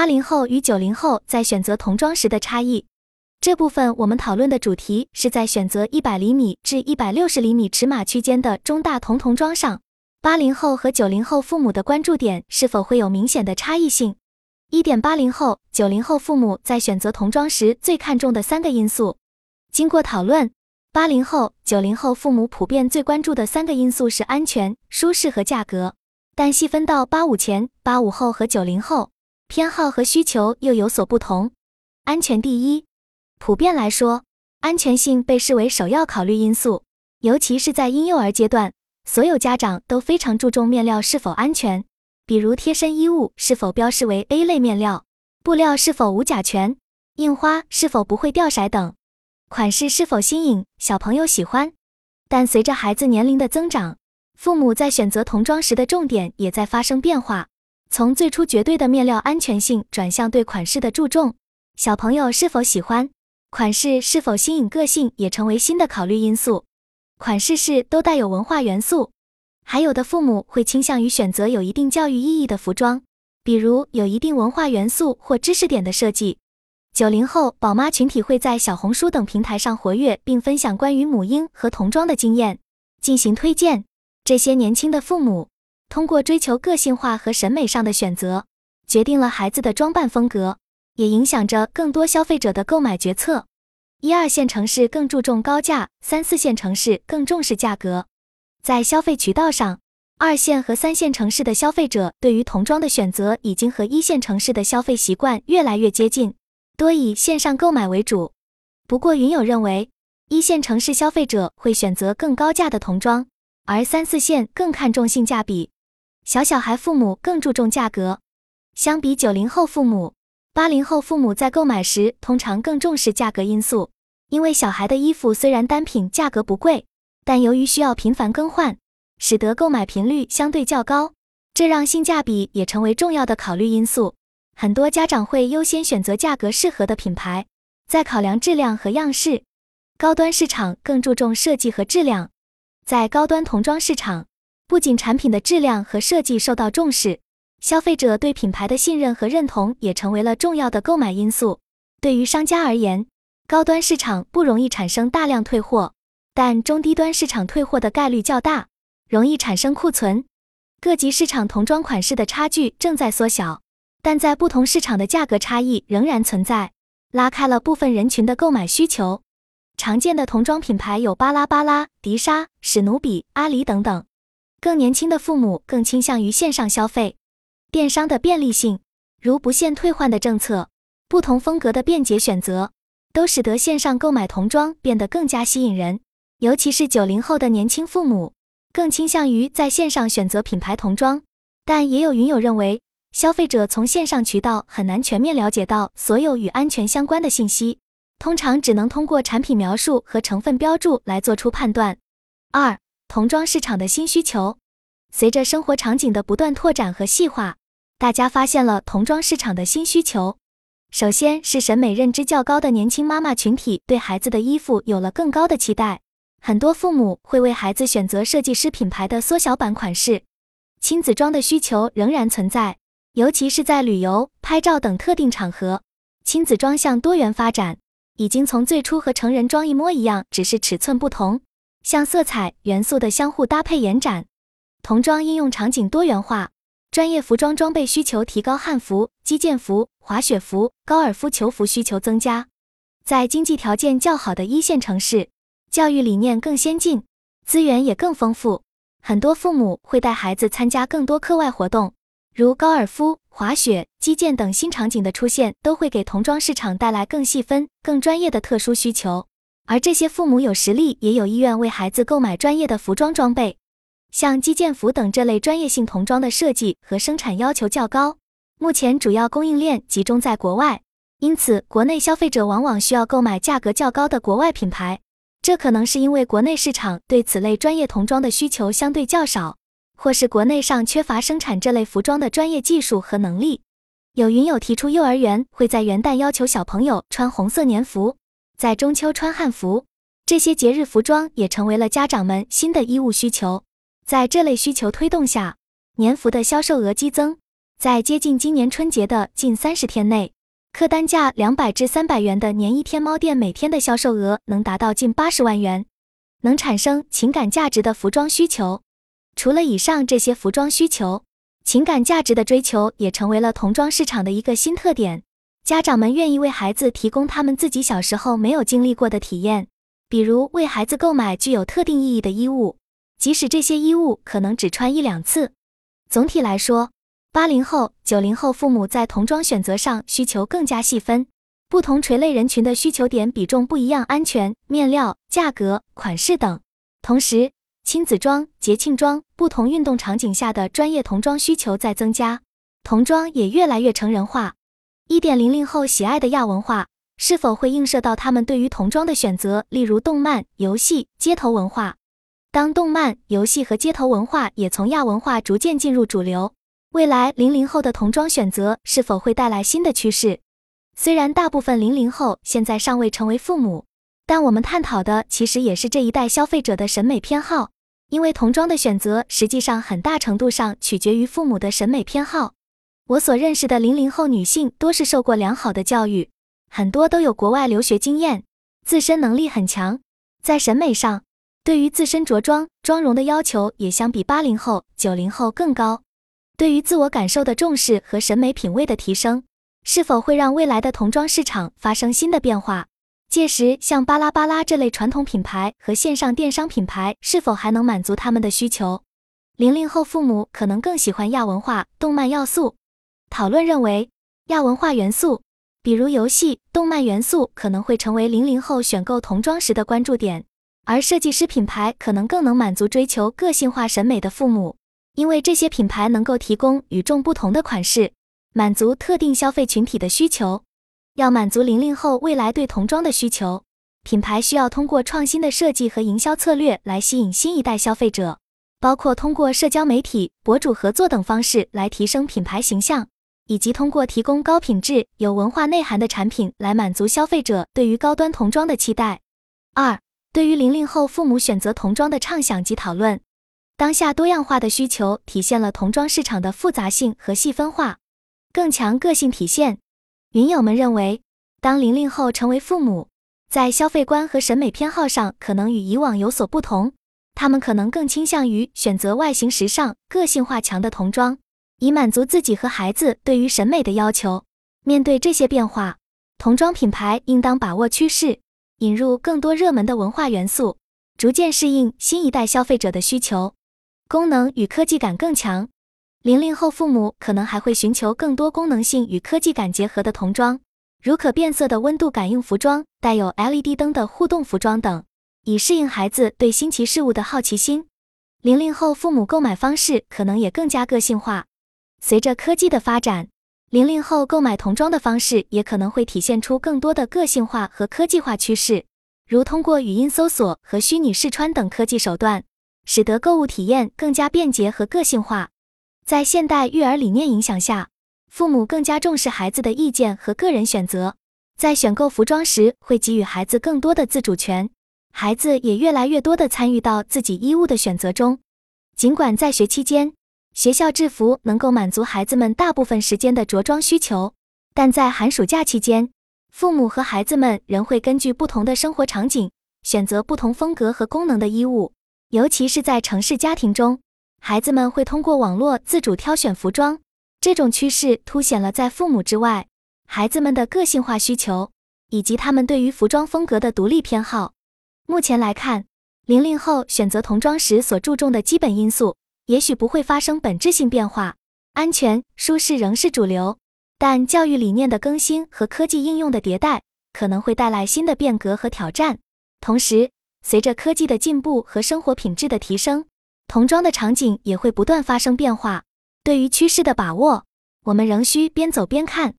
八零后与九零后在选择童装时的差异。这部分我们讨论的主题是在选择一百厘米至一百六十厘米尺码区间的中大童童装上，八零后和九零后父母的关注点是否会有明显的差异性？一点八零后、九零后父母在选择童装时最看重的三个因素。经过讨论，八零后、九零后父母普遍最关注的三个因素是安全、舒适和价格。但细分到八五前、八五后和九零后，偏好和需求又有所不同。安全第一，普遍来说，安全性被视为首要考虑因素，尤其是在婴幼儿阶段，所有家长都非常注重面料是否安全，比如贴身衣物是否标示为 A 类面料，布料是否无甲醛，印花是否不会掉色等，款式是否新颖，小朋友喜欢。但随着孩子年龄的增长，父母在选择童装时的重点也在发生变化，从最初绝对的面料安全性转向对款式的注重，小朋友是否喜欢，款式是否新颖个性也成为新的考虑因素。款式是都带有文化元素，还有的父母会倾向于选择有一定教育意义的服装，比如有一定文化元素或知识点的设计。九零后宝妈群体会在小红书等平台上活跃，并分享关于母婴和童装的经验，进行推荐。这些年轻的父母通过追求个性化和审美上的选择，决定了孩子的装扮风格，也影响着更多消费者的购买决策。一二线城市更注重高价，三四线城市更重视价格。在消费渠道上，二线和三线城市的消费者对于童装的选择已经和一线城市的消费习惯越来越接近，多以线上购买为主。不过，云友认为，一线城市消费者会选择更高价的童装。而三四线更看重性价比，小小孩父母更注重价格。相比九零后父母，八零后父母在购买时通常更重视价格因素，因为小孩的衣服虽然单品价格不贵，但由于需要频繁更换，使得购买频率相对较高，这让性价比也成为重要的考虑因素。很多家长会优先选择价格适合的品牌，再考量质量和样式。高端市场更注重设计和质量。在高端童装市场，不仅产品的质量和设计受到重视，消费者对品牌的信任和认同也成为了重要的购买因素。对于商家而言，高端市场不容易产生大量退货，但中低端市场退货的概率较大，容易产生库存。各级市场童装款式的差距正在缩小，但在不同市场的价格差异仍然存在，拉开了部分人群的购买需求。常见的童装品牌有巴拉巴拉、迪莎、史努比、阿狸等等。更年轻的父母更倾向于线上消费，电商的便利性，如不限退换的政策，不同风格的便捷选择，都使得线上购买童装变得更加吸引人。尤其是九零后的年轻父母，更倾向于在线上选择品牌童装。但也有云友认为，消费者从线上渠道很难全面了解到所有与安全相关的信息。通常只能通过产品描述和成分标注来做出判断。二、童装市场的新需求，随着生活场景的不断拓展和细化，大家发现了童装市场的新需求。首先是审美认知较高的年轻妈妈群体对孩子的衣服有了更高的期待，很多父母会为孩子选择设计师品牌的缩小版款式。亲子装的需求仍然存在，尤其是在旅游、拍照等特定场合，亲子装向多元发展。已经从最初和成人装一模一样，只是尺寸不同，向色彩元素的相互搭配延展。童装应用场景多元化，专业服装装备需求提高，汉服、击剑服、滑雪服、高尔夫球服需求增加。在经济条件较好的一线城市，教育理念更先进，资源也更丰富，很多父母会带孩子参加更多课外活动。如高尔夫、滑雪、击剑等新场景的出现，都会给童装市场带来更细分、更专业的特殊需求。而这些父母有实力，也有意愿为孩子购买专业的服装装备。像击剑服等这类专业性童装的设计和生产要求较高，目前主要供应链集中在国外，因此国内消费者往往需要购买价格较高的国外品牌。这可能是因为国内市场对此类专业童装的需求相对较少。或是国内上缺乏生产这类服装的专业技术和能力。有云友提出，幼儿园会在元旦要求小朋友穿红色年服，在中秋穿汉服，这些节日服装也成为了家长们新的衣物需求。在这类需求推动下，年服的销售额激增。在接近今年春节的近三十天内，客单价两百至三百元的年一天猫店每天的销售额能达到近八十万元，能产生情感价值的服装需求。除了以上这些服装需求，情感价值的追求也成为了童装市场的一个新特点。家长们愿意为孩子提供他们自己小时候没有经历过的体验，比如为孩子购买具有特定意义的衣物，即使这些衣物可能只穿一两次。总体来说，八零后、九零后父母在童装选择上需求更加细分，不同垂类人群的需求点比重不一样，安全、面料、价格、款式等。同时，亲子装、节庆装、不同运动场景下的专业童装需求在增加，童装也越来越成人化。一点零零后喜爱的亚文化是否会映射到他们对于童装的选择？例如动漫、游戏、街头文化。当动漫、游戏和街头文化也从亚文化逐渐进入主流，未来零零后的童装选择是否会带来新的趋势？虽然大部分零零后现在尚未成为父母，但我们探讨的其实也是这一代消费者的审美偏好，因为童装的选择实际上很大程度上取决于父母的审美偏好。我所认识的零零后女性多是受过良好的教育，很多都有国外留学经验，自身能力很强，在审美上。对于自身着装、妆容的要求也相比八零后、九零后更高。对于自我感受的重视和审美品味的提升，是否会让未来的童装市场发生新的变化？届时，像巴拉巴拉这类传统品牌和线上电商品牌是否还能满足他们的需求？零零后父母可能更喜欢亚文化、动漫要素。讨论认为，亚文化元素，比如游戏、动漫元素，可能会成为零零后选购童装时的关注点。而设计师品牌可能更能满足追求个性化审美的父母，因为这些品牌能够提供与众不同的款式，满足特定消费群体的需求。要满足零零后未来对童装的需求，品牌需要通过创新的设计和营销策略来吸引新一代消费者，包括通过社交媒体、博主合作等方式来提升品牌形象，以及通过提供高品质、有文化内涵的产品来满足消费者对于高端童装的期待。二。对于零零后父母选择童装的畅想及讨论，当下多样化的需求体现了童装市场的复杂性和细分化，更强个性体现。云友们认为，当零零后成为父母，在消费观和审美偏好上可能与以往有所不同，他们可能更倾向于选择外形时尚、个性化强的童装，以满足自己和孩子对于审美的要求。面对这些变化，童装品牌应当把握趋势。引入更多热门的文化元素，逐渐适应新一代消费者的需求。功能与科技感更强，零零后父母可能还会寻求更多功能性与科技感结合的童装，如可变色的温度感应服装、带有 LED 灯的互动服装等，以适应孩子对新奇事物的好奇心。零零后父母购买方式可能也更加个性化，随着科技的发展。零零后购买童装的方式也可能会体现出更多的个性化和科技化趋势，如通过语音搜索和虚拟试穿等科技手段，使得购物体验更加便捷和个性化。在现代育儿理念影响下，父母更加重视孩子的意见和个人选择，在选购服装时会给予孩子更多的自主权，孩子也越来越多的参与到自己衣物的选择中。尽管在学期间，学校制服能够满足孩子们大部分时间的着装需求，但在寒暑假期间，父母和孩子们仍会根据不同的生活场景选择不同风格和功能的衣物。尤其是在城市家庭中，孩子们会通过网络自主挑选服装。这种趋势凸显了在父母之外，孩子们的个性化需求以及他们对于服装风格的独立偏好。目前来看，零零后选择童装时所注重的基本因素。也许不会发生本质性变化，安全、舒适仍是主流，但教育理念的更新和科技应用的迭代可能会带来新的变革和挑战。同时，随着科技的进步和生活品质的提升，童装的场景也会不断发生变化。对于趋势的把握，我们仍需边走边看。